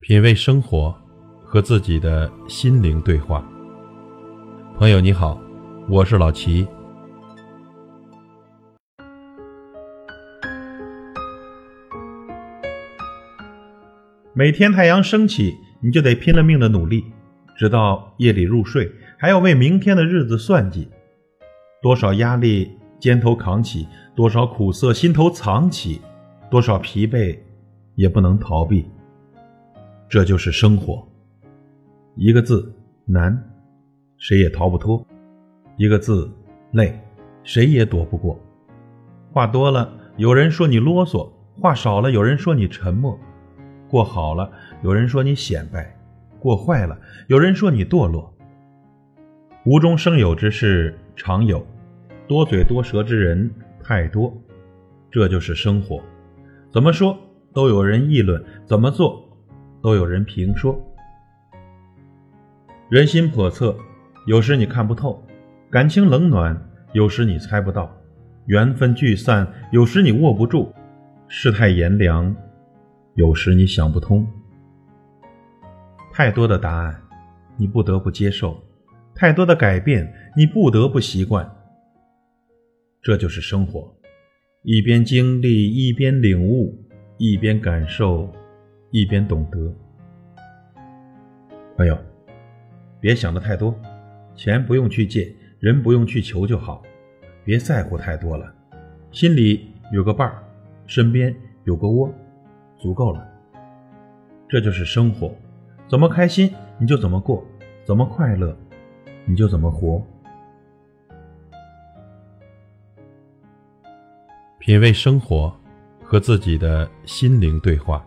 品味生活，和自己的心灵对话。朋友你好，我是老齐。每天太阳升起，你就得拼了命的努力，直到夜里入睡，还要为明天的日子算计。多少压力肩头扛起，多少苦涩心头藏起，多少疲惫也不能逃避。这就是生活，一个字难，谁也逃不脱；一个字累，谁也躲不过。话多了，有人说你啰嗦；话少了，有人说你沉默。过好了，有人说你显摆；过坏了，有人说你堕落。无中生有之事常有，多嘴多舌之人太多。这就是生活，怎么说都有人议论，怎么做？都有人评说，人心叵测，有时你看不透；感情冷暖，有时你猜不到；缘分聚散，有时你握不住；世态炎凉，有时你想不通。太多的答案，你不得不接受；太多的改变，你不得不习惯。这就是生活，一边经历，一边领悟，一边感受。一边懂得，朋友，别想的太多，钱不用去借，人不用去求就好，别在乎太多了，心里有个伴儿，身边有个窝，足够了。这就是生活，怎么开心你就怎么过，怎么快乐你就怎么活。品味生活，和自己的心灵对话。